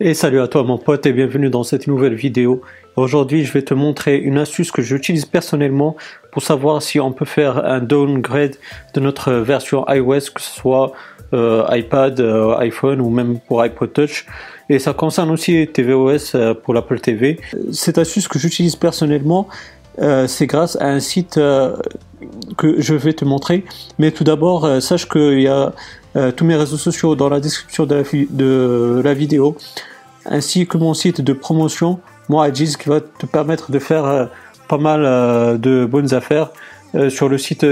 Et salut à toi mon pote et bienvenue dans cette nouvelle vidéo. Aujourd'hui je vais te montrer une astuce que j'utilise personnellement pour savoir si on peut faire un downgrade de notre version iOS, que ce soit euh, iPad, euh, iPhone ou même pour iPod Touch. Et ça concerne aussi tvOS euh, pour l'Apple TV. Cette astuce que j'utilise personnellement, c'est grâce à un site que je vais te montrer. Mais tout d'abord, sache qu'il y a tous mes réseaux sociaux dans la description de la, vidéo, ainsi que mon site de promotion, moi Ajiz, qui va te permettre de faire euh, pas mal euh, de bonnes affaires sur le site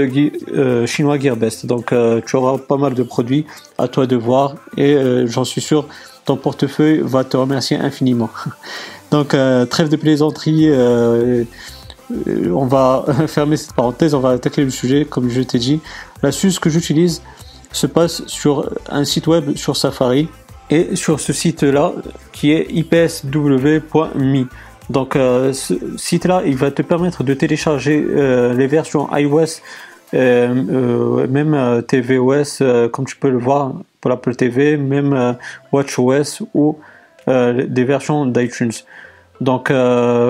chinois Gearbest. Donc tu auras pas mal de produits à toi de voir et j'en suis sûr ton portefeuille va te remercier infiniment. Donc trêve de plaisanterie on va fermer cette parenthèse, on va attaquer le sujet, comme je t'ai dit. L'astuce que j'utilise, se passe sur un site web sur Safari et sur ce site-là qui est ipsw.me. Donc euh, ce site-là, il va te permettre de télécharger euh, les versions iOS, euh, même tvOS, comme tu peux le voir pour l'Apple TV, même WatchOS ou des versions d'iTunes. Donc,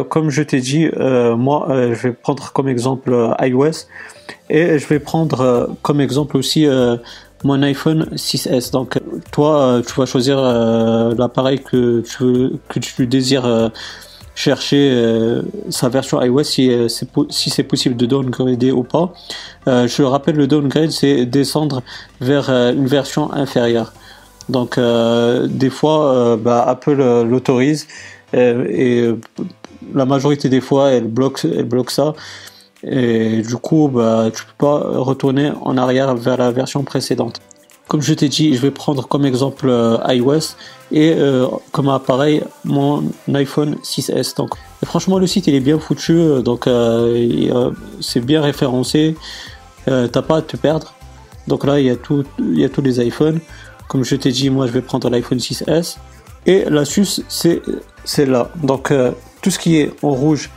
comme je t'ai dit, moi, je vais prendre comme exemple iOS et je vais prendre comme exemple aussi mon iPhone 6S. Donc toi, euh, tu vas choisir euh, l'appareil que tu, que tu désires euh, chercher sa version iOS si, c'est si c'est possible de downgrader ou pas. je rappelle, le downgrade, c'est descendre vers une version inférieure. Donc des fois, bah, Apple l'autorise et la majorité des fois, elle bloque, elle bloque ça. Et du coup, bah, tu peux pas retourner en arrière vers la version précédente. Comme je t'ai dit, je vais prendre comme exemple euh, iOS et euh, comme appareil mon iPhone 6S. Donc, franchement, le site il est bien foutu, euh, donc c'est bien référencé. T'as pas à te perdre. Donc là, il y a tout, il y a tous les iPhones. Comme je t'ai dit, moi, je vais prendre l'iPhone 6S. Et l'astuce, c'est c'est là. Donc, tout ce qui est en rouge,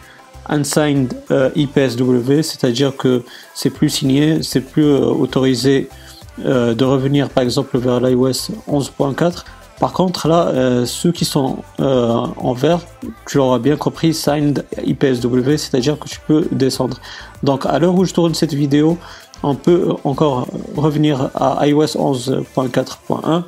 unsigned euh, IPSW, c'est-à-dire que c'est plus signé, c'est plus euh, autorisé euh, de revenir par exemple vers l'iOS 11.4. Par contre, là, ceux qui sont en vert, tu l'auras bien compris, signed IPSW, c'est-à-dire que tu peux descendre. Donc, à l'heure où je tourne cette vidéo, on peut encore revenir à iOS 11.4.1.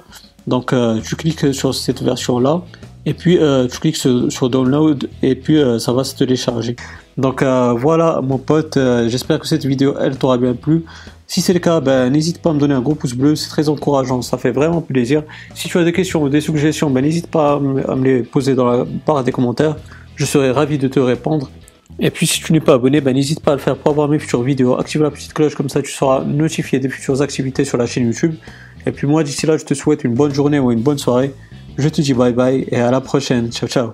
Donc, tu cliques sur cette version-là et puis euh, tu cliques sur, download et puis euh, ça va se télécharger. Donc euh, voilà mon pote, j'espère que cette vidéo elle t'aura bien plu. Si c'est le cas, ben, n'hésite pas à me donner un gros pouce bleu, c'est très encourageant, ça fait vraiment plaisir. Si tu as des questions ou des suggestions, ben, n'hésite pas à me, les poser dans la barre des commentaires, je serai ravi de te répondre. Et puis si tu n'es pas abonné, ben, n'hésite pas à le faire pour avoir mes futures vidéos. Active la petite cloche, comme ça tu seras notifié des futures activités sur la chaîne YouTube. Et puis moi d'ici là, je te souhaite une bonne journée ou une bonne soirée. Je te dis bye bye et à la prochaine. Ciao ciao.